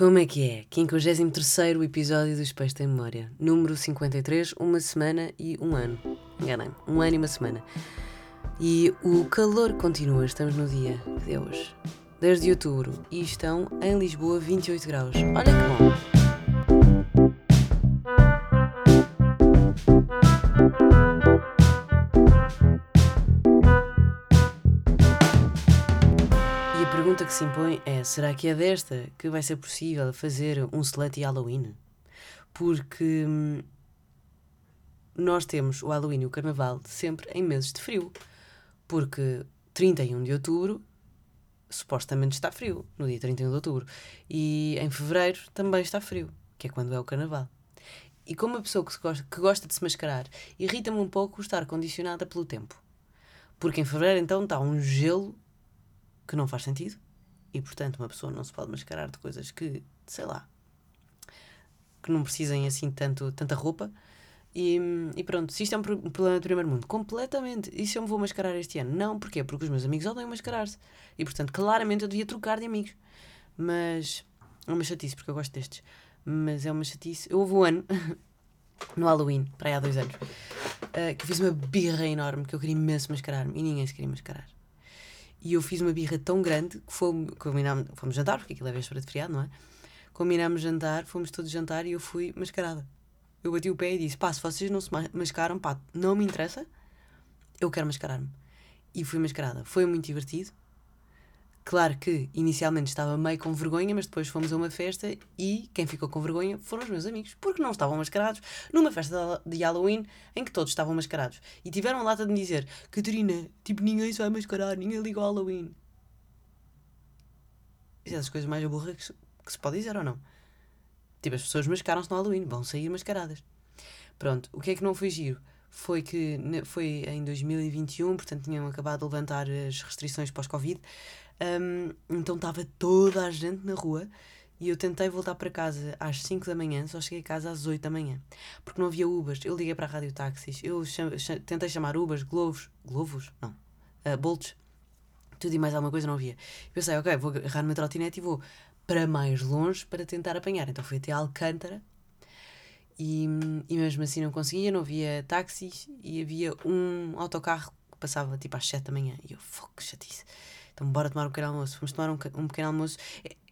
Como é que é? 53 episódio do Espelho em Memória. Número 53, uma semana e um ano. Enganei-me. Um ano e uma semana. E o calor continua. Estamos no dia de hoje. 10 de outubro. E estão em Lisboa 28 graus. Olha que bom. Se impõe é: será que é desta que vai ser possível fazer um Slutty Halloween? Porque hum, nós temos o Halloween e o Carnaval sempre em meses de frio. Porque 31 de outubro supostamente está frio, no dia 31 de outubro. E em fevereiro também está frio, que é quando é o Carnaval. E como uma pessoa que gosta, que gosta de se mascarar, irrita-me um pouco estar condicionada pelo tempo. Porque em fevereiro então está um gelo que não faz sentido e, portanto, uma pessoa não se pode mascarar de coisas que, sei lá, que não precisem assim tanto, tanta roupa. E, e pronto, se isto é um problema do primeiro mundo, completamente. E se eu me vou mascarar este ano? Não, porquê? Porque os meus amigos odeiam mascarar-se. E portanto, claramente eu devia trocar de amigos. Mas é uma chatice, porque eu gosto destes. Mas é uma chatice. Eu houve um ano, no Halloween, para aí há dois anos, uh, que fiz uma birra enorme, que eu queria imenso mascarar-me e ninguém se queria mascarar. E eu fiz uma birra tão grande que fomos, combinámos, fomos jantar, porque aquilo é véspera de feriado, não é? Combinámos jantar, fomos todos jantar e eu fui mascarada. Eu bati o pé e disse: pá, se vocês não se mascaram, pá, não me interessa, eu quero mascarar-me. E fui mascarada. Foi muito divertido. Claro que inicialmente estava meio com vergonha, mas depois fomos a uma festa e quem ficou com vergonha foram os meus amigos, porque não estavam mascarados numa festa de Halloween em que todos estavam mascarados. E tiveram a lata de me dizer: Catarina, tipo, ninguém se vai mascarar, ninguém liga ao Halloween. Isso é das coisas mais aburras que, que se pode dizer ou não? Tipo, as pessoas mascaram-se no Halloween, vão sair mascaradas. Pronto, o que é que não foi giro? Foi que foi em 2021, portanto tinham acabado de levantar as restrições pós-Covid. Um, então estava toda a gente na rua e eu tentei voltar para casa às 5 da manhã, só cheguei a casa às 8 da manhã, porque não havia Ubers. Eu liguei para a rádio táxis, eu cham, tentei chamar Ubers, Globos, Globos? Não, uh, Bolts, tudo e mais alguma coisa não havia. Pensei, ok, vou agarrar no trotinete e vou para mais longe para tentar apanhar. Então fui até Alcântara e, e mesmo assim não conseguia, não havia táxis e havia um autocarro que passava tipo às 7 da manhã. E eu, foco, chatice. Então, bora tomar um pequeno almoço. Fomos tomar um, um pequeno almoço.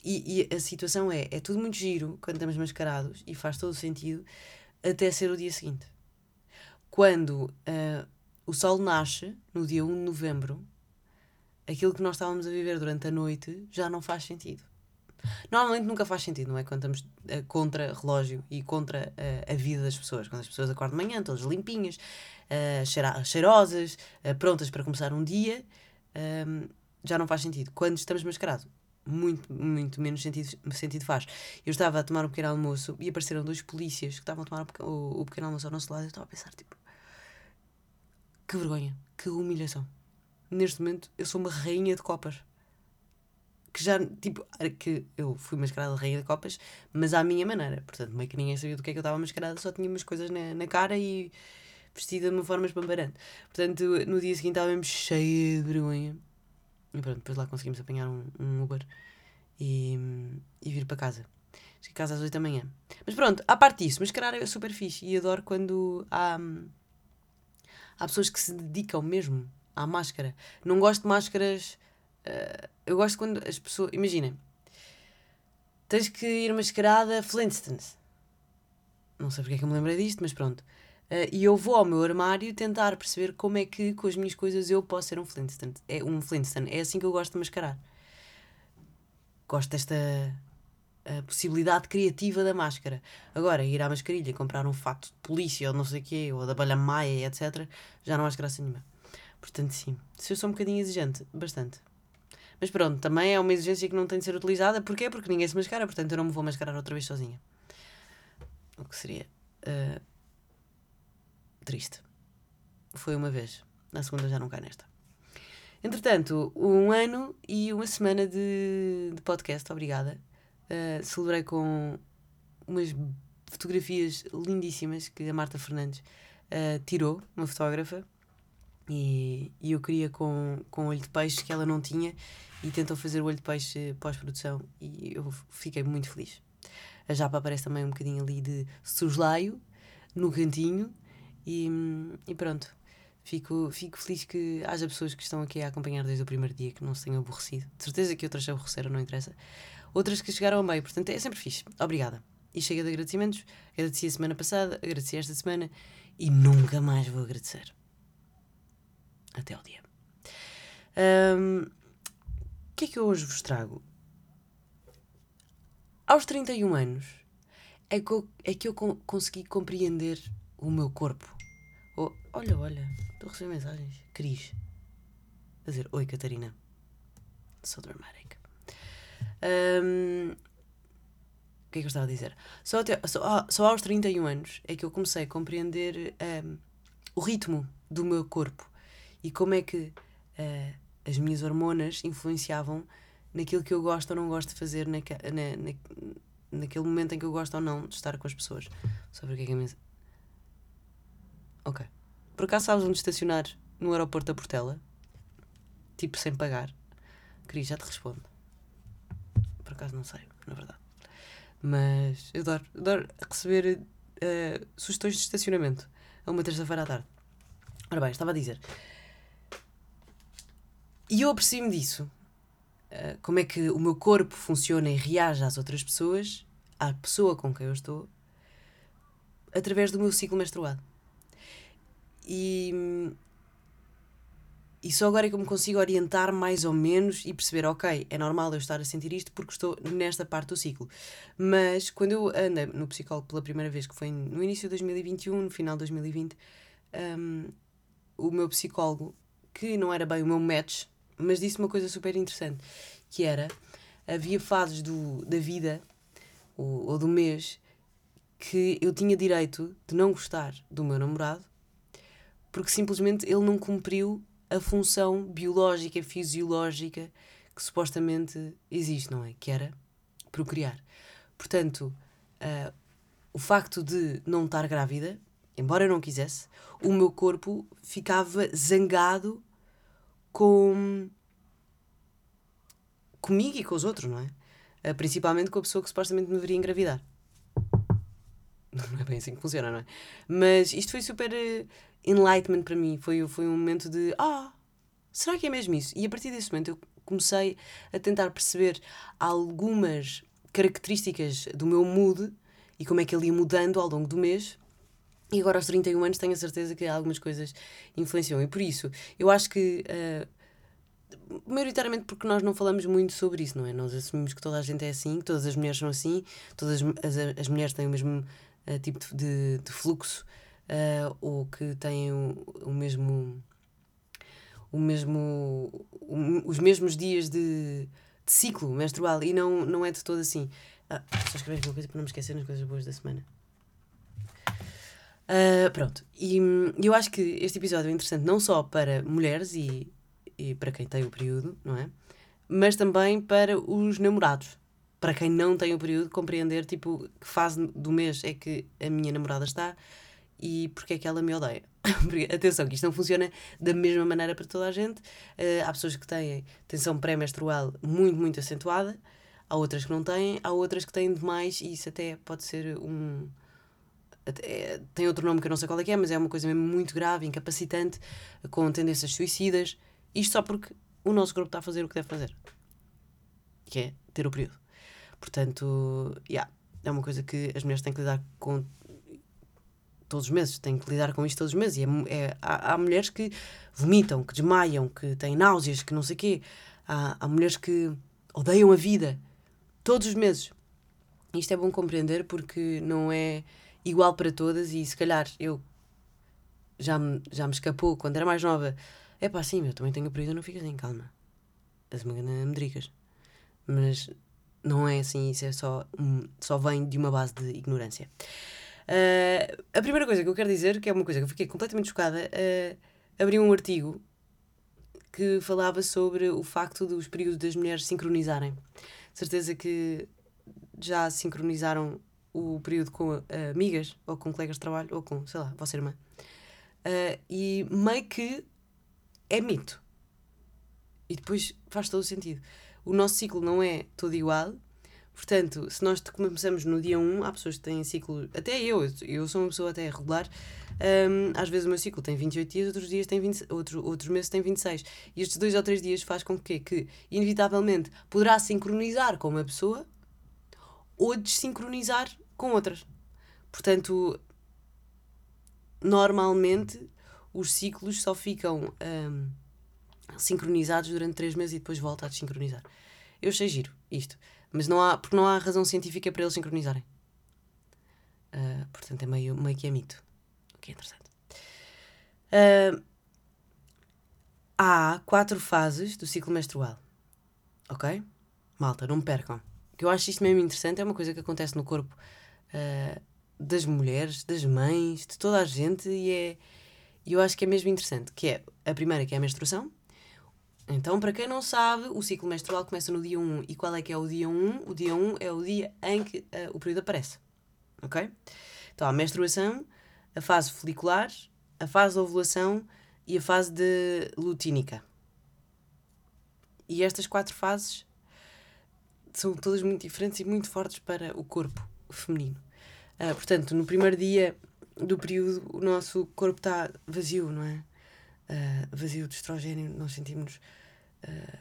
E, e, a situação é: é tudo muito giro quando estamos mascarados e faz todo o sentido até ser o dia seguinte. Quando uh, o sol nasce, no dia 1 de novembro, aquilo que nós estávamos a viver durante a noite já não faz sentido. Normalmente nunca faz sentido, não é? Quando estamos uh, contra relógio e contra uh, a vida das pessoas. Quando as pessoas acordam de manhã, todas limpinhas, uh, cheirosas, prontas para começar um dia, um, já não faz sentido. Quando estamos mascarados, muito, muito menos sentido, sentido faz. Eu estava a tomar um pequeno almoço e apareceram dois polícias que estavam a tomar o, o pequeno almoço ao nosso lado eu estava a pensar, tipo, que vergonha, que humilhação. Neste momento, eu sou uma rainha de copas. Que já, tipo, que eu fui mascarada de rainha de copas, mas à minha maneira. Portanto, meio que ninguém sabia do que é que eu estava mascarada, só tinha umas coisas na, na cara e vestida de uma forma espambarante. Portanto, no dia seguinte estava mesmo cheia de vergonha. E pronto, depois lá conseguimos apanhar um, um Uber e, e vir para casa. Cheguei a casa às 8 da manhã. Mas pronto, à parte disso, mascarar é super fixe e adoro quando há, há pessoas que se dedicam mesmo à máscara. Não gosto de máscaras. Uh, eu gosto quando as pessoas. Imaginem, tens que ir mascarada Flintstones. Não sei porque é que eu me lembrei disto, mas pronto. Uh, e eu vou ao meu armário tentar perceber como é que com as minhas coisas eu posso ser um Flintstone. É um Flintstone. É assim que eu gosto de mascarar. Gosto desta uh, possibilidade criativa da máscara. Agora, ir à mascarilha comprar um fato de polícia ou não sei o quê, ou da balha maia, etc., já não acho graça nenhuma. Portanto, sim. Se eu sou um bocadinho exigente, bastante. Mas pronto, também é uma exigência que não tem de ser utilizada. Porquê? Porque ninguém se mascara, portanto eu não me vou mascarar outra vez sozinha. O que seria. Uh, triste. Foi uma vez. Na segunda já não cai nesta. Entretanto, um ano e uma semana de, de podcast, obrigada. Uh, celebrei com umas fotografias lindíssimas que a Marta Fernandes uh, tirou, uma fotógrafa. E, e eu queria com, com olho de peixe que ela não tinha e tentou fazer o olho de peixe pós-produção e eu fiquei muito feliz. A japa aparece também um bocadinho ali de soslaio no cantinho e, e pronto. Fico, fico feliz que haja pessoas que estão aqui a acompanhar desde o primeiro dia que não se tenham aborrecido. De certeza que outras se aborreceram, não interessa. Outras que chegaram ao meio, portanto é sempre fixe. Obrigada. E chega de agradecimentos. Agradeci a semana passada, agradeci esta semana e nunca mais vou agradecer. Até ao dia. O que é que eu hoje vos trago? Aos 31 anos é que eu, é que eu consegui compreender o meu corpo. Oh, olha, olha, estou a receber mensagens. Cris. A dizer, oi Catarina. So dramatic. Um, o que é que eu estava a dizer? Só, até, só, só aos 31 anos é que eu comecei a compreender um, o ritmo do meu corpo e como é que uh, as minhas hormonas influenciavam naquilo que eu gosto ou não gosto de fazer naque, na, na, naquele momento em que eu gosto ou não de estar com as pessoas. Sobre o que é que mesmo. Ok. Por acaso sabes onde estacionar no aeroporto da Portela? Tipo sem pagar? Cris, já te respondo. Por acaso não sei, na verdade. Mas eu adoro, adoro receber uh, sugestões de estacionamento a uma terça-feira à tarde. Ora bem, estava a dizer. E eu aprecio-me disso. Uh, como é que o meu corpo funciona e reage às outras pessoas, à pessoa com quem eu estou, através do meu ciclo menstruado. E, e só agora é que eu me consigo orientar mais ou menos e perceber, ok, é normal eu estar a sentir isto porque estou nesta parte do ciclo. Mas quando eu andei no psicólogo pela primeira vez, que foi no início de 2021, no final de 2020, um, o meu psicólogo, que não era bem o meu match, mas disse uma coisa super interessante, que era, havia fases do, da vida, ou, ou do mês, que eu tinha direito de não gostar do meu namorado porque simplesmente ele não cumpriu a função biológica, fisiológica que supostamente existe, não é? Que era procriar. Portanto, uh, o facto de não estar grávida, embora eu não quisesse, o meu corpo ficava zangado com comigo e com os outros, não é? Uh, principalmente com a pessoa que supostamente me deveria engravidar. Não é bem assim que funciona, não é? Mas isto foi super uh, enlightenment para mim. Foi, foi um momento de ah, será que é mesmo isso? E a partir desse momento eu comecei a tentar perceber algumas características do meu mood e como é que ele ia mudando ao longo do mês. E agora aos 31 anos tenho a certeza que algumas coisas influenciam. E por isso, eu acho que uh, maioritariamente porque nós não falamos muito sobre isso, não é? Nós assumimos que toda a gente é assim, que todas as mulheres são assim, todas as, as, as mulheres têm o mesmo uh, tipo de, de fluxo uh, ou que têm o, o mesmo o mesmo o, os mesmos dias de, de, ciclo menstrual e não, não é de todo assim. Ah, só escrever aqui uma coisa para não me esquecer nas coisas boas da semana. Uh, pronto, e eu acho que este episódio é interessante não só para mulheres e, e para quem tem o período, não é? Mas também para os namorados. Para quem não tem o período, compreender tipo que fase do mês é que a minha namorada está e porque é que ela me odeia. Porque, atenção, que isto não funciona da mesma maneira para toda a gente. Uh, há pessoas que têm tensão pré-menstrual muito, muito acentuada, há outras que não têm, há outras que têm demais e isso até pode ser um. Até, tem outro nome que eu não sei qual é que é, mas é uma coisa mesmo muito grave, incapacitante, com tendências suicidas. Isto só porque o nosso corpo está a fazer o que deve fazer, que é ter o período. Portanto, yeah, é uma coisa que as mulheres têm que lidar com todos os meses, tenho que lidar com isto todos os meses. E é, é, há, há, mulheres que vomitam, que desmaiam, que têm náuseas, que não sei o quê. Há, há mulheres que odeiam a vida todos os meses. Isto é bom compreender porque não é igual para todas e se calhar eu já me, já me escapou quando era mais nova. É pá, sim, eu também tenho período, não fica assim, calma. És-me medricas. Mas não é assim, isso é só, só vem de uma base de ignorância. Uh, a primeira coisa que eu quero dizer, que é uma coisa que eu fiquei completamente chocada, uh, abri um artigo que falava sobre o facto dos períodos das mulheres sincronizarem. Certeza que já sincronizaram o período com uh, amigas, ou com colegas de trabalho, ou com, sei lá, vossa irmã. Uh, e meio que é mito. E depois faz todo o sentido. O nosso ciclo não é todo igual. Portanto, se nós começamos no dia 1, há pessoas que têm ciclo. Até eu, eu sou uma pessoa até regular. Um, às vezes o meu ciclo tem 28 dias, outros dias tem 20, outro, outros meses tem 26. E estes dois ou três dias faz com que, que inevitavelmente poderá sincronizar com uma pessoa ou desincronizar com outras. Portanto, normalmente os ciclos só ficam um, sincronizados durante 3 meses e depois volta a desincronizar. Eu sei giro isto, mas não há, porque não há razão científica para eles sincronizarem. Uh, portanto, é meio, meio que é mito. O que é interessante. Uh, há quatro fases do ciclo menstrual. Ok? Malta, não me percam. Que eu acho isto mesmo interessante, é uma coisa que acontece no corpo uh, das mulheres, das mães, de toda a gente, e é. eu acho que é mesmo interessante. Que é a primeira, que é a menstruação. Então, para quem não sabe, o ciclo menstrual começa no dia 1. E qual é que é o dia 1? O dia 1 é o dia em que uh, o período aparece. Ok? Então, a menstruação, a fase folicular, a fase de ovulação e a fase de lutínica. E estas quatro fases são todas muito diferentes e muito fortes para o corpo feminino. Uh, portanto, no primeiro dia do período, o nosso corpo está vazio, não é? Uh, vazio de estrogênio, nós sentimos uh,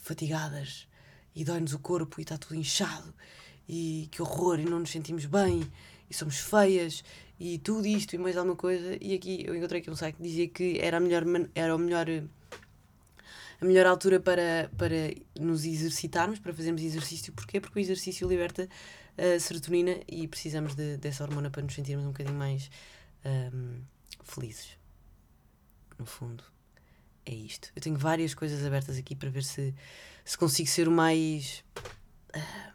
fatigadas e dói-nos o corpo e está tudo inchado e que horror, e não nos sentimos bem e somos feias e tudo isto e mais alguma coisa. E aqui eu encontrei aqui um site que dizia que era a melhor, era o melhor a melhor altura para, para nos exercitarmos, para fazermos exercício. Porquê? Porque o exercício liberta a serotonina e precisamos de, dessa hormona para nos sentirmos um bocadinho mais um, felizes. No fundo, é isto. Eu tenho várias coisas abertas aqui para ver se, se consigo ser o mais uh,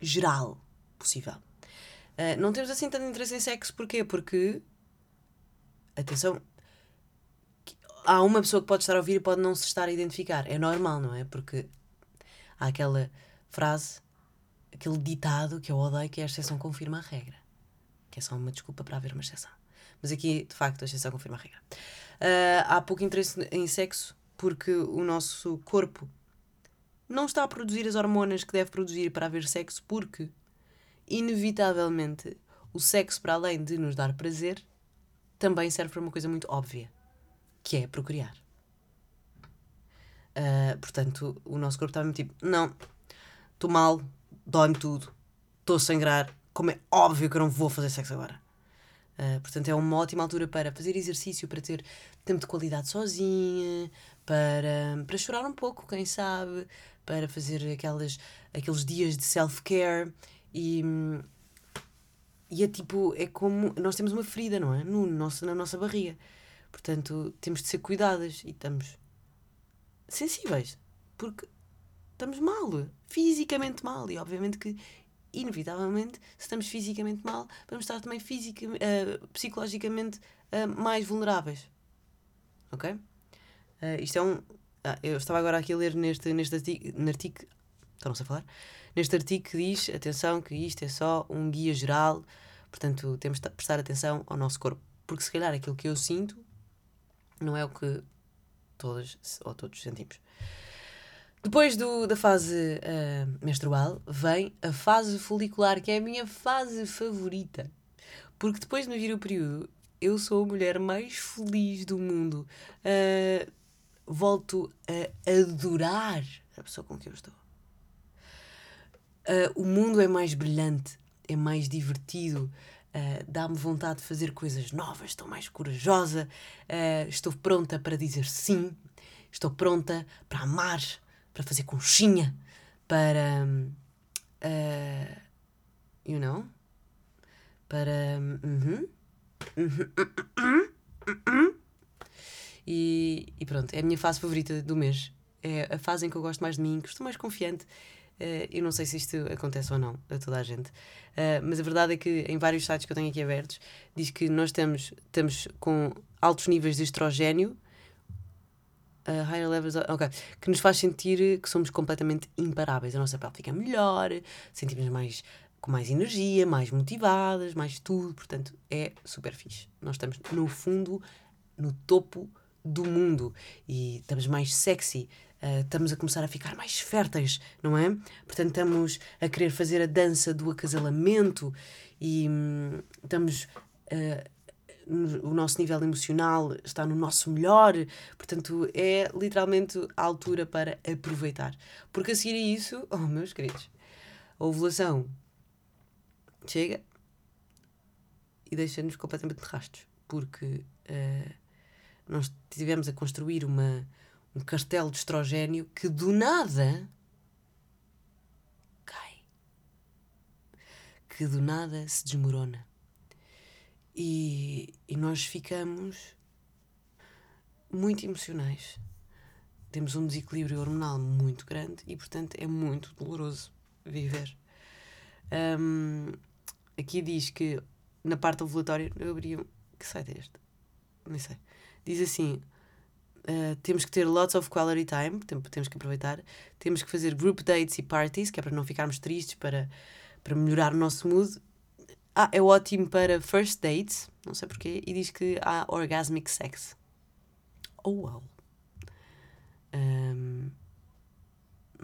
geral possível. Uh, não temos assim tanto interesse em sexo, porquê? Porque, atenção, há uma pessoa que pode estar a ouvir e pode não se estar a identificar. É normal, não é? Porque há aquela frase aquele ditado que eu odeio que é a exceção confirma a regra. Que é só uma desculpa para haver uma exceção. Mas aqui, de facto, a exceção confirma a regra. Uh, há pouco interesse em sexo porque o nosso corpo não está a produzir as hormonas que deve produzir para haver sexo, porque, inevitavelmente, o sexo, para além de nos dar prazer, também serve para uma coisa muito óbvia, que é procriar. Uh, portanto, o nosso corpo está mesmo tipo: não, estou mal, dói-me tudo, estou a sangrar, como é óbvio que eu não vou fazer sexo agora. Uh, portanto, é uma ótima altura para fazer exercício, para ter tempo de qualidade sozinha, para, para chorar um pouco, quem sabe, para fazer aquelas, aqueles dias de self-care e, e é tipo, é como nós temos uma ferida, não é? No nosso, na nossa barriga. Portanto, temos de ser cuidadas e estamos sensíveis, porque estamos mal, fisicamente mal. E obviamente que, inevitavelmente, se estamos fisicamente mal, vamos estar também fisica, uh, psicologicamente uh, mais vulneráveis. Ok? Uh, isto é um. Ah, eu estava agora aqui a ler neste, neste artigo. Artigo estão a falar? Neste artigo que diz: atenção, que isto é só um guia geral, portanto, temos de prestar atenção ao nosso corpo. Porque se calhar aquilo que eu sinto não é o que todas ou todos sentimos. Depois do, da fase uh, menstrual, vem a fase folicular, que é a minha fase favorita. Porque depois de me vir o período, eu sou a mulher mais feliz do mundo. Uh, volto a adorar a pessoa com quem eu estou. Uh, o mundo é mais brilhante, é mais divertido, uh, dá-me vontade de fazer coisas novas, estou mais corajosa, uh, estou pronta para dizer sim, estou pronta para amar, para fazer conchinha, para. Uh, you know? Para. Uh -huh, e, e pronto, é a minha fase favorita do mês. É a fase em que eu gosto mais de mim, que estou mais confiante. Uh, eu não sei se isto acontece ou não a toda a gente, uh, mas a verdade é que em vários sites que eu tenho aqui abertos diz que nós estamos, estamos com altos níveis de estrogênio uh, higher levels, ok, que nos faz sentir que somos completamente imparáveis. A nossa pele fica melhor, sentimos mais com mais energia, mais motivadas, mais tudo, portanto é super fixe. Nós estamos no fundo, no topo do mundo e estamos mais sexy, uh, estamos a começar a ficar mais férteis, não é? Portanto, estamos a querer fazer a dança do acasalamento e hum, estamos. Uh, o nosso nível emocional está no nosso melhor, portanto é literalmente a altura para aproveitar. Porque a seguir a isso, oh meus queridos, a ovulação chega e deixa-nos completamente de rastros, porque uh, nós tivemos a construir uma, um castelo de estrogênio que do nada cai, que do nada se desmorona. E, e nós ficamos muito emocionais. Temos um desequilíbrio hormonal muito grande e, portanto, é muito doloroso viver. Um, aqui diz que na parte ovulatória, eu abri um. Que site é este? Não sei. Diz assim: uh, temos que ter lots of quality time, temos que aproveitar. Temos que fazer group dates e parties, que é para não ficarmos tristes, para, para melhorar o nosso mood. Ah, é ótimo para first dates, não sei porquê, e diz que há orgasmic sex. Oh, wow. Um,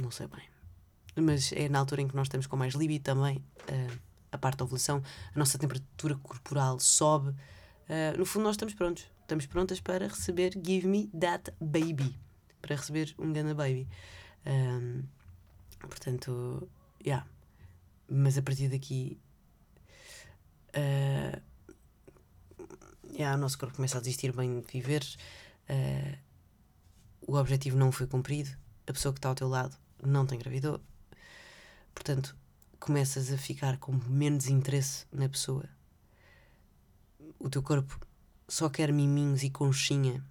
não sei bem. Mas é na altura em que nós estamos com mais libido também, uh, a parte da ovulação, a nossa temperatura corporal sobe. Uh, no fundo, nós estamos prontos. Estamos prontas para receber Give Me That Baby. Para receber um Gana Baby. Um, portanto, yeah. Mas a partir daqui uh, yeah, o nosso corpo começa a desistir bem de viver, uh, o objetivo não foi cumprido, a pessoa que está ao teu lado não te engravidou, portanto, começas a ficar com menos interesse na pessoa. O teu corpo só quer miminhos e conchinha.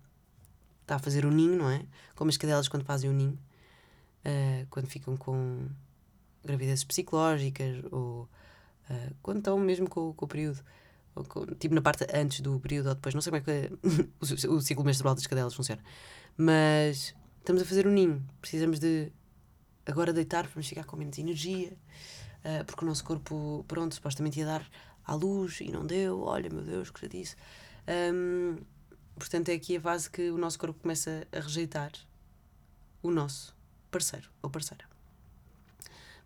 Está a fazer o um ninho, não é? Como as cadelas quando fazem o um ninho, uh, quando ficam com gravidezes psicológicas ou Uh, quando estão mesmo com, com o período. Com, tipo na parte antes do período ou depois, não sei como é que o, o ciclo menstrual das cadelas funciona. Mas estamos a fazer um ninho. Precisamos de agora deitar para ficar com menos energia, uh, porque o nosso corpo, pronto, supostamente ia dar à luz e não deu. Olha, meu Deus, que já disse. Um, portanto, é aqui a fase que o nosso corpo começa a rejeitar o nosso parceiro ou parceira.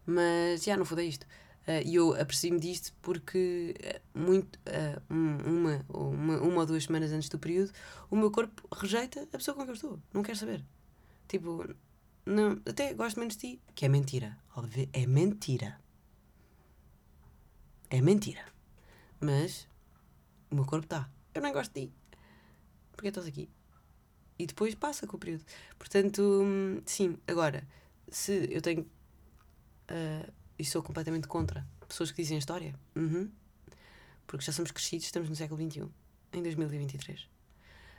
Mas já, não foi isto. Uh, e eu aprecio-me disto porque eh, muito, uh, uma, uma, uma ou duas semanas antes do período, o meu corpo rejeita a pessoa com quem eu estou. Não quer saber. Tipo, não, até gosto menos de ti. Que é mentira. Óbvio, é mentira. É mentira. Mas o meu corpo está. Eu não gosto de ti. Porque estás aqui? E depois passa com o período. Portanto, hum, sim, agora, se eu tenho. Uh, e sou completamente contra pessoas que dizem história. Uhum. Porque já somos crescidos, estamos no século XXI, em 2023.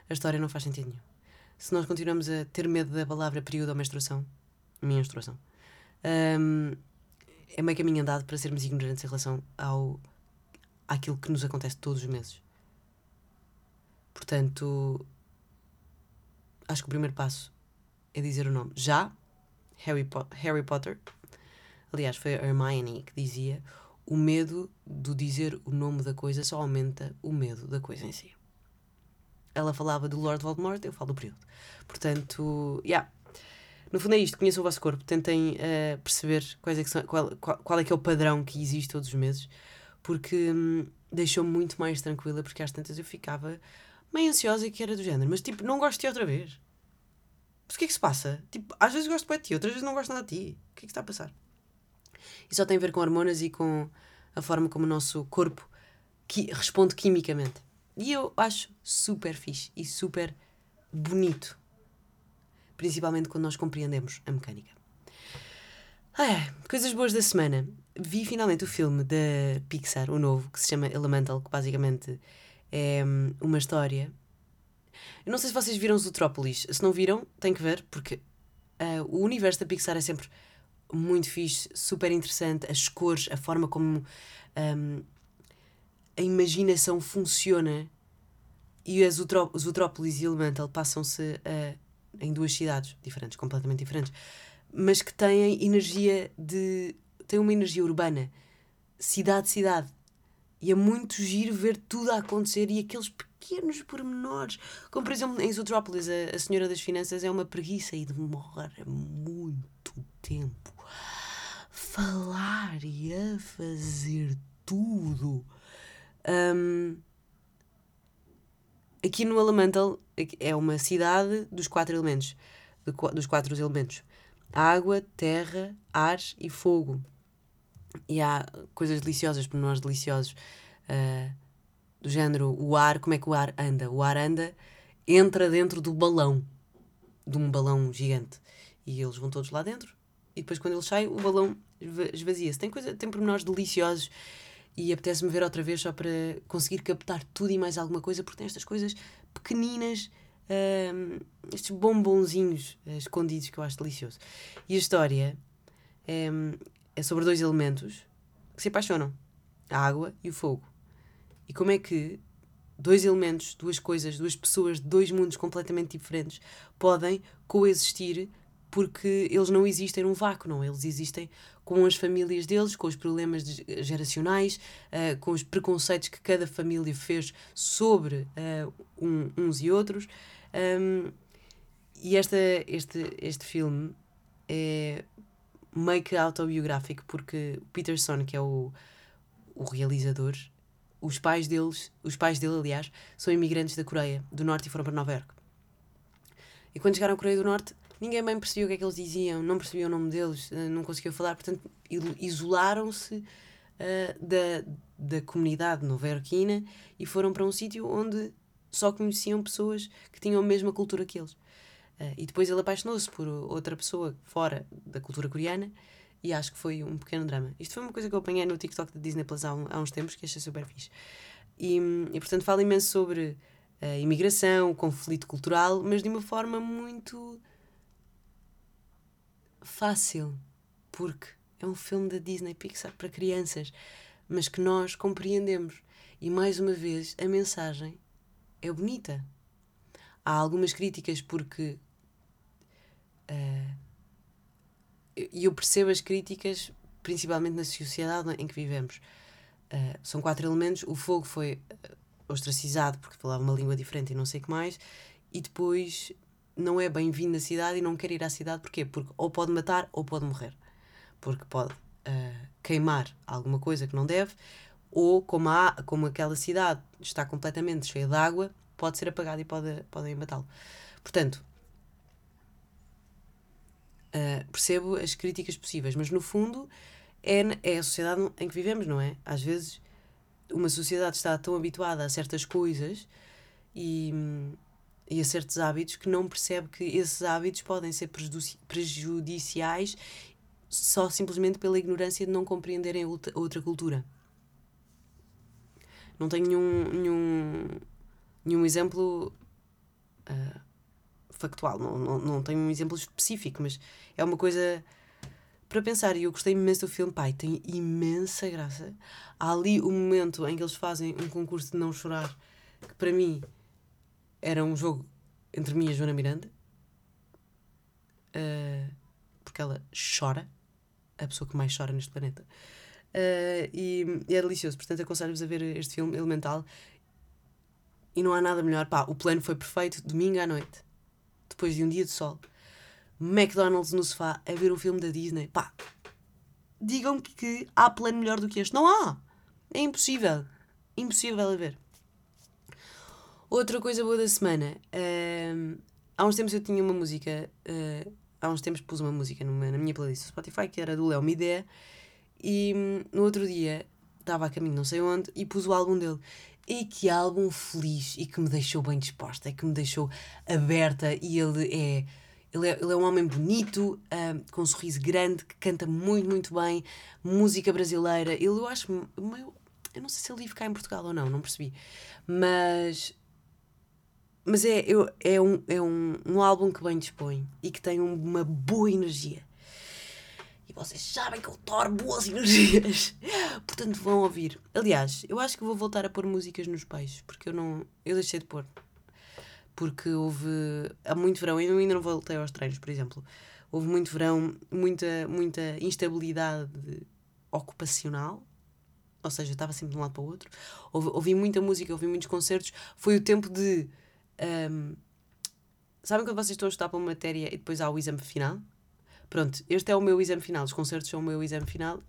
A história não faz sentido nenhum. Se nós continuamos a ter medo da palavra período ou menstruação, menstruação, um, é meio caminho andado para sermos ignorantes em relação ao àquilo que nos acontece todos os meses. Portanto, acho que o primeiro passo é dizer o nome. Já, Harry, po Harry Potter, Aliás, foi a Hermione que dizia: o medo do dizer o nome da coisa só aumenta o medo da coisa em si. Ela falava do Lord Voldemort, eu falo do período. Portanto, yeah. No fundo é isto, conheçam o vosso corpo, tentem uh, perceber quais é que são, qual, qual, qual, é que é o padrão que existe todos os meses, porque hum, deixou-me muito mais tranquila, porque às tantas eu ficava meio ansiosa e que era do género, mas tipo, não gosto de ti outra vez. Mas o que é que se passa? Tipo, às vezes gosto de ti, outras vezes não gosto nada de ti. O que é que está a passar? E só tem a ver com hormonas e com a forma como o nosso corpo que responde quimicamente. E eu acho super fixe e super bonito. Principalmente quando nós compreendemos a mecânica. Coisas boas da semana. Vi finalmente o filme da Pixar, o novo, que se chama Elemental, que basicamente é hum, uma história. Eu não sei se vocês viram Zootrópolis. Se não viram, tem que ver, porque uh, o universo da Pixar é sempre muito fixe, super interessante, as cores, a forma como um, a imaginação funciona. E as Zootrópolis e Elemental passam-se uh, em duas cidades diferentes, completamente diferentes, mas que têm energia de. têm uma energia urbana, cidade-cidade. E é muito giro ver tudo a acontecer e aqueles pequenos pormenores. Como, por exemplo, em Zootrópolis, a, a Senhora das Finanças é uma preguiça e demora muito tempo falar e a fazer tudo. Um, aqui no Elemental é uma cidade dos quatro elementos, dos quatro elementos: água, terra, ar e fogo. E há coisas deliciosas, nós deliciosos, uh, do género o ar, como é que o ar anda? O ar anda, entra dentro do balão, de um balão gigante. E eles vão todos lá dentro, e depois quando ele sai, o balão esvazia-se. Tem, coisa, tem pormenores deliciosos e apetece-me ver outra vez só para conseguir captar tudo e mais alguma coisa, porque tem estas coisas pequeninas, hum, estes bombonzinhos uh, escondidos que eu acho delicioso. E a história é, é sobre dois elementos que se apaixonam: a água e o fogo. E como é que dois elementos, duas coisas, duas pessoas de dois mundos completamente diferentes podem coexistir porque eles não existem num vácuo, não. Eles existem com as famílias deles, com os problemas geracionais, uh, com os preconceitos que cada família fez sobre uh, um, uns e outros. Um, e esta, este, este filme é meio que autobiográfico, porque o Peterson, que é o, o realizador, os pais deles, os pais dele, aliás, são imigrantes da Coreia do Norte e foram para Nova York. E quando chegaram à Coreia do Norte, ninguém bem percebia o que é que eles diziam, não percebia o nome deles, eh, não conseguiam falar, portanto isolaram-se uh, da, da comunidade nova-iorquina e foram para um sítio onde só conheciam pessoas que tinham a mesma cultura que eles. Uh, e depois ele apaixonou-se por outra pessoa fora da cultura coreana e acho que foi um pequeno drama. Isto foi uma coisa que eu apanhei no TikTok da Disney Plus há, um, há uns tempos que achei super fixe. E, e portanto fala imenso sobre a imigração, o conflito cultural, mas de uma forma muito fácil, porque é um filme da Disney Pixar para crianças, mas que nós compreendemos. E mais uma vez, a mensagem é bonita. Há algumas críticas porque. Uh, e eu percebo as críticas, principalmente na sociedade em que vivemos. Uh, são quatro elementos. O fogo foi ostracizado porque falava uma língua diferente e não sei o que mais. E depois não é bem-vindo na cidade e não quer ir à cidade. Porquê? Porque ou pode matar ou pode morrer. Porque pode uh, queimar alguma coisa que não deve, ou como, há, como aquela cidade está completamente cheia de água, pode ser apagada e pode, podem matá-lo. Portanto, uh, percebo as críticas possíveis, mas no fundo é, é a sociedade em que vivemos, não é? Às vezes uma sociedade está tão habituada a certas coisas e e a certos hábitos que não percebe que esses hábitos podem ser prejudiciais só simplesmente pela ignorância de não compreenderem outra cultura. Não tenho nenhum, nenhum, nenhum exemplo uh, factual, não, não, não tenho um exemplo específico, mas é uma coisa para pensar. E eu gostei imenso do filme, pai, tem imensa graça. Há ali o momento em que eles fazem um concurso de não chorar, que para mim era um jogo entre mim e a Joana Miranda. Uh, porque ela chora. A pessoa que mais chora neste planeta. Uh, e, e, é delicioso. Portanto, aconselho-vos a ver este filme Elemental. E não há nada melhor. Pá, o plano foi perfeito. Domingo à noite. Depois de um dia de sol. McDonald's no sofá a ver um filme da Disney. Pá, digam-me que há plano melhor do que este. Não há! É impossível. Impossível a ver. Outra coisa boa da semana. Uh, há uns tempos eu tinha uma música. Uh, há uns tempos pus uma música numa, na minha playlist do Spotify que era do Léo Midé. E um, no outro dia estava a caminho não sei onde e pus o álbum dele. E que álbum feliz e que me deixou bem disposta, que me deixou aberta. E ele é. Ele é, ele é um homem bonito, uh, com um sorriso grande, que canta muito, muito bem, música brasileira. Ele, eu acho. Eu, eu não sei se ele vive cá em Portugal ou não, não percebi. Mas mas é, eu, é, um, é um, um álbum que bem dispõe e que tem uma boa energia. E vocês sabem que eu adoro boas energias. Portanto, vão ouvir. Aliás, eu acho que vou voltar a pôr músicas nos peixes, porque eu não. Eu deixei de pôr. Porque houve. Há muito verão, eu ainda não voltei aos treinos, por exemplo. Houve muito verão, muita, muita instabilidade ocupacional. ou seja, eu estava sempre de um lado para o outro. Ouvi, muita música, ouvi muitos concertos. Foi o tempo de. Um, sabem quando vocês estão a estudar para uma matéria e depois há o exame final? Pronto, este é o meu exame final. Os concertos são o meu exame final.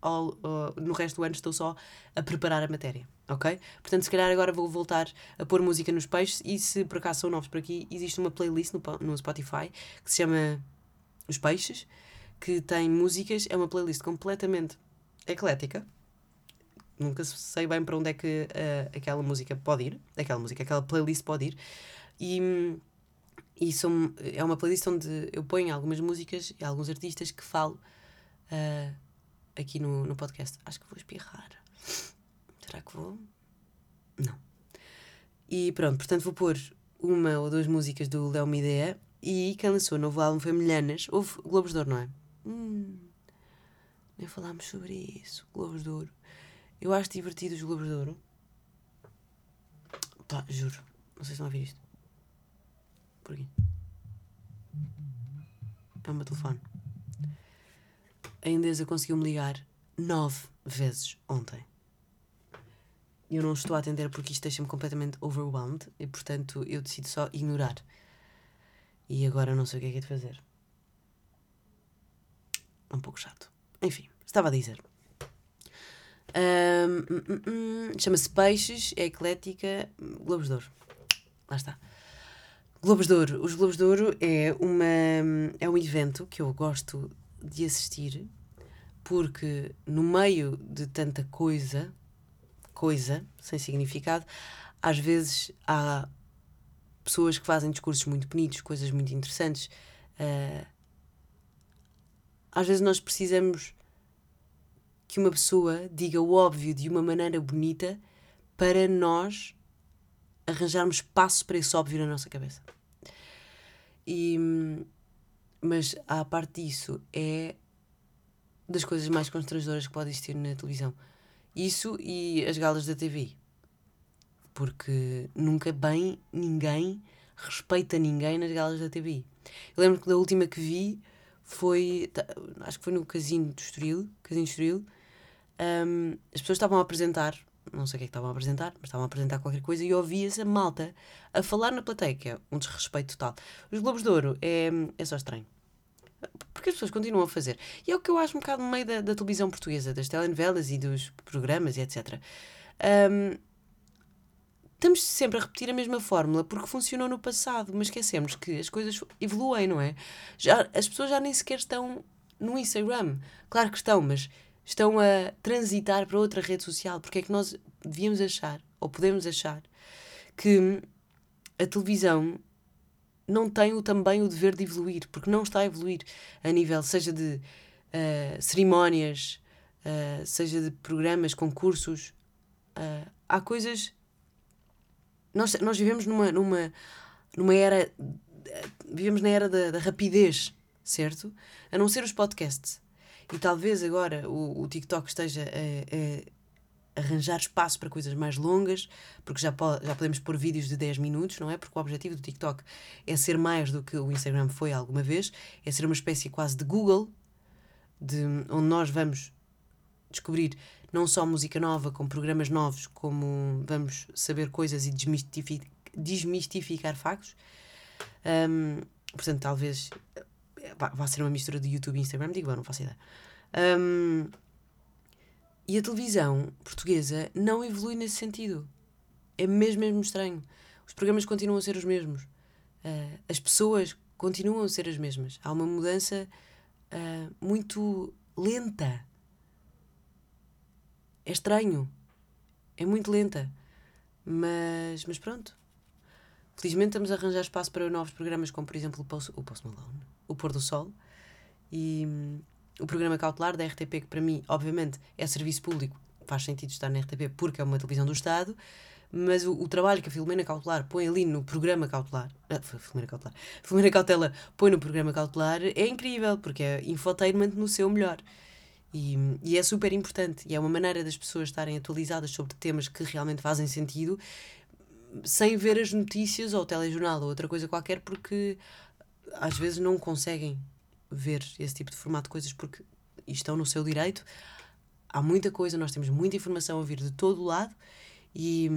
All, uh, no resto do ano estou só a preparar a matéria, ok? Portanto, se calhar agora vou voltar a pôr música nos peixes e se por acaso são novos por aqui, existe uma playlist no, no Spotify que se chama Os Peixes, que tem músicas, é uma playlist completamente eclética. Nunca sei bem para onde é que uh, aquela música pode ir, aquela música, aquela playlist pode ir. E, e é uma playlist onde eu ponho algumas músicas e alguns artistas que falo uh, aqui no, no podcast. Acho que vou espirrar. Será que vou? Não. E pronto, portanto vou pôr uma ou duas músicas do Léo Midea e quem lançou o novo álbum foi Milhanas. Houve Globos de Ouro, não é? Hum, nem falámos sobre isso. Globos de Ouro. Eu acho divertido os Globos de Ouro. Juro. Não sei se estão a ouvir isto. Por aqui. É o meu telefone. A Endesa conseguiu-me ligar nove vezes ontem. Eu não estou a atender porque isto deixa-me completamente overwhelmed e, portanto, eu decido só ignorar. E agora não sei o que é que é de fazer. É um pouco chato. Enfim, estava a dizer. Um, um, um, Chama-se Peixes, é eclética, Globos de Ouro. Lá está. Globos de Ouro. Os Globos de Ouro é, uma, é um evento que eu gosto de assistir porque no meio de tanta coisa, coisa sem significado, às vezes há pessoas que fazem discursos muito bonitos, coisas muito interessantes. Uh, às vezes nós precisamos que uma pessoa diga o óbvio de uma maneira bonita para nós arranjarmos espaço para esse óbvio na nossa cabeça. E, mas a parte disso é das coisas mais constrangedoras que pode existir na televisão. Isso e as galas da TV. Porque nunca bem ninguém respeita ninguém nas galas da TV. Eu lembro que da última que vi foi. Acho que foi no Casino do Estoril. Casino do Estoril. Um, as pessoas estavam a apresentar, não sei o que é que estavam a apresentar, mas estavam a apresentar qualquer coisa e ouvia-se a malta a falar na plateia, que é um desrespeito total. Os Globos de Ouro é, é só estranho. Porque as pessoas continuam a fazer. E é o que eu acho um bocado no meio da, da televisão portuguesa, das telenovelas e dos programas e etc. Um, estamos sempre a repetir a mesma fórmula porque funcionou no passado, mas esquecemos que as coisas evoluem, não é? Já, as pessoas já nem sequer estão no Instagram. Claro que estão, mas estão a transitar para outra rede social. Porque é que nós devíamos achar, ou podemos achar, que a televisão não tem o, também o dever de evoluir, porque não está a evoluir a nível, seja de uh, cerimónias, uh, seja de programas, concursos. Uh, há coisas. Nós, nós vivemos numa, numa, numa era. Vivemos na era da, da rapidez, certo? A não ser os podcasts. E talvez agora o, o TikTok esteja a, a arranjar espaço para coisas mais longas, porque já, pode, já podemos pôr vídeos de 10 minutos, não é? Porque o objetivo do TikTok é ser mais do que o Instagram foi alguma vez, é ser uma espécie quase de Google, de, onde nós vamos descobrir não só música nova, com programas novos, como vamos saber coisas e desmistificar, desmistificar factos. Um, portanto, talvez vá ser uma mistura de YouTube e Instagram, digo, não faço ideia. Um, e a televisão portuguesa não evolui nesse sentido. É mesmo, mesmo estranho. Os programas continuam a ser os mesmos. Uh, as pessoas continuam a ser as mesmas. Há uma mudança uh, muito lenta. É estranho. É muito lenta. Mas, mas pronto. Felizmente estamos a arranjar espaço para novos programas, como por exemplo o Post, o Post Malone, o Pôr do Sol. E, o programa cautelar da RTP, que para mim, obviamente, é serviço público, faz sentido estar na RTP porque é uma televisão do Estado, mas o, o trabalho que a Filomena Cautelar põe ali no programa cautelar, ah, Filomena Cautelar, Filomena Cautela põe no programa cautelar é incrível, porque é infotainment no seu melhor. E, e é super importante, e é uma maneira das pessoas estarem atualizadas sobre temas que realmente fazem sentido, sem ver as notícias ou o telejornal ou outra coisa qualquer, porque às vezes não conseguem ver esse tipo de formato de coisas porque estão no seu direito. há muita coisa, nós temos muita informação a vir de todo o lado e,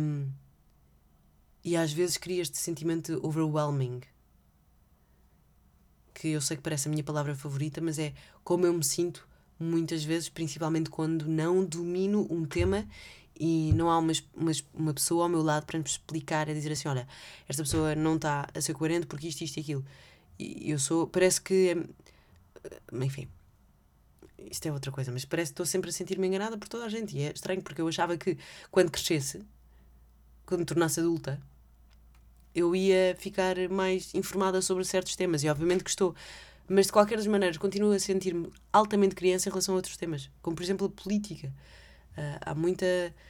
e às vezes cria este sentimento overwhelming. Que eu sei que parece a minha palavra favorita, mas é como eu me sinto muitas vezes, principalmente quando não domino um tema e não há uma, uma, uma pessoa ao meu lado para me explicar, a dizer assim: olha, esta pessoa não está a ser coerente porque isto, isto e aquilo. Eu sou, parece que. Enfim, isto é outra coisa, mas parece que estou sempre a sentir-me enganada por toda a gente. E é estranho porque eu achava que quando crescesse, quando me tornasse adulta, eu ia ficar mais informada sobre certos temas. E obviamente que estou. Mas de qualquer das maneiras, continuo a sentir-me altamente criança em relação a outros temas, como por exemplo a política. Uh, há muita.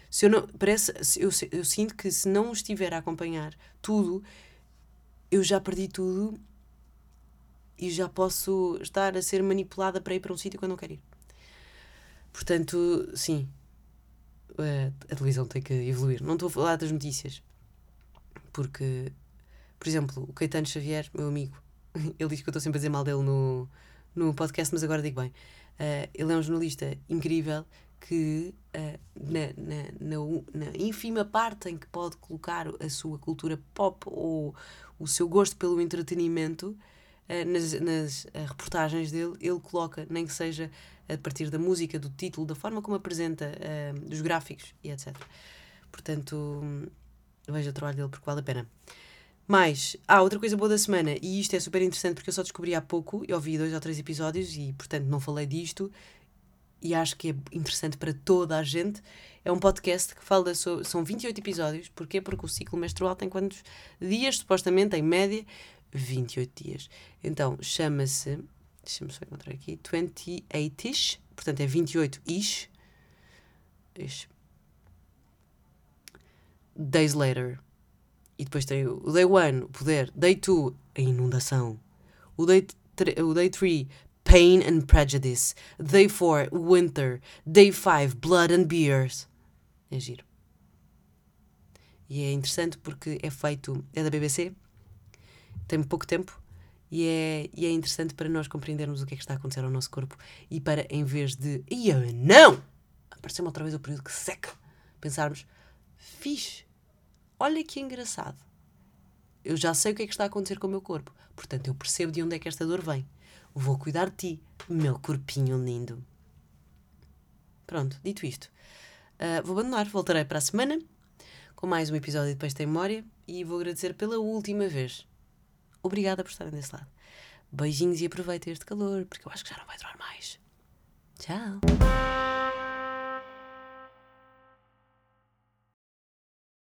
Se eu não. Parece. Eu, eu sinto que se não estiver a acompanhar tudo, eu já perdi tudo e já posso estar a ser manipulada para ir para um sítio quando não quero ir. Portanto, sim, a televisão tem que evoluir. Não estou a falar das notícias, porque, por exemplo, o Caetano Xavier, meu amigo, ele diz que eu estou sempre a dizer mal dele no, no podcast, mas agora digo bem. Uh, ele é um jornalista incrível que, uh, na, na, na, na ínfima parte em que pode colocar a sua cultura pop ou o seu gosto pelo entretenimento, nas, nas eh, reportagens dele, ele coloca, nem que seja a partir da música, do título, da forma como apresenta, uh, dos gráficos e etc. Portanto, veja o trabalho dele porque vale a pena. Mais, ah, outra coisa boa da semana, e isto é super interessante porque eu só descobri há pouco, eu ouvi dois ou três episódios e, portanto, não falei disto, e acho que é interessante para toda a gente. É um podcast que fala sobre. São 28 episódios, porquê? Porque o ciclo menstrual tem quantos dias, supostamente, em média? 28 dias. Então, chama-se, deixa-me só encontrar aqui, 28-ish, portanto é 28-ish. Ish. Days later. E depois tem o Day 1, o poder. Day 2, a inundação. O Day 3, o day three Pain and Prejudice. Day 4, Winter. Day 5, Blood and Beers. É giro. E é interessante porque é feito, é da BBC, tem pouco tempo e é, e é interessante para nós compreendermos o que é que está a acontecer ao nosso corpo e para, em vez de, ia não! Apareceu-me outra vez o período que seca, pensarmos, fixe, olha que engraçado. Eu já sei o que é que está a acontecer com o meu corpo, portanto eu percebo de onde é que esta dor vem. Vou cuidar de ti, meu corpinho lindo. Pronto, dito isto, uh, vou abandonar, voltarei para a semana com mais um episódio de Depois Tem Memória e vou agradecer pela última vez Obrigada por estarem desse lado. Beijinhos e aproveitem este calor, porque eu acho que já não vai durar mais. Tchau!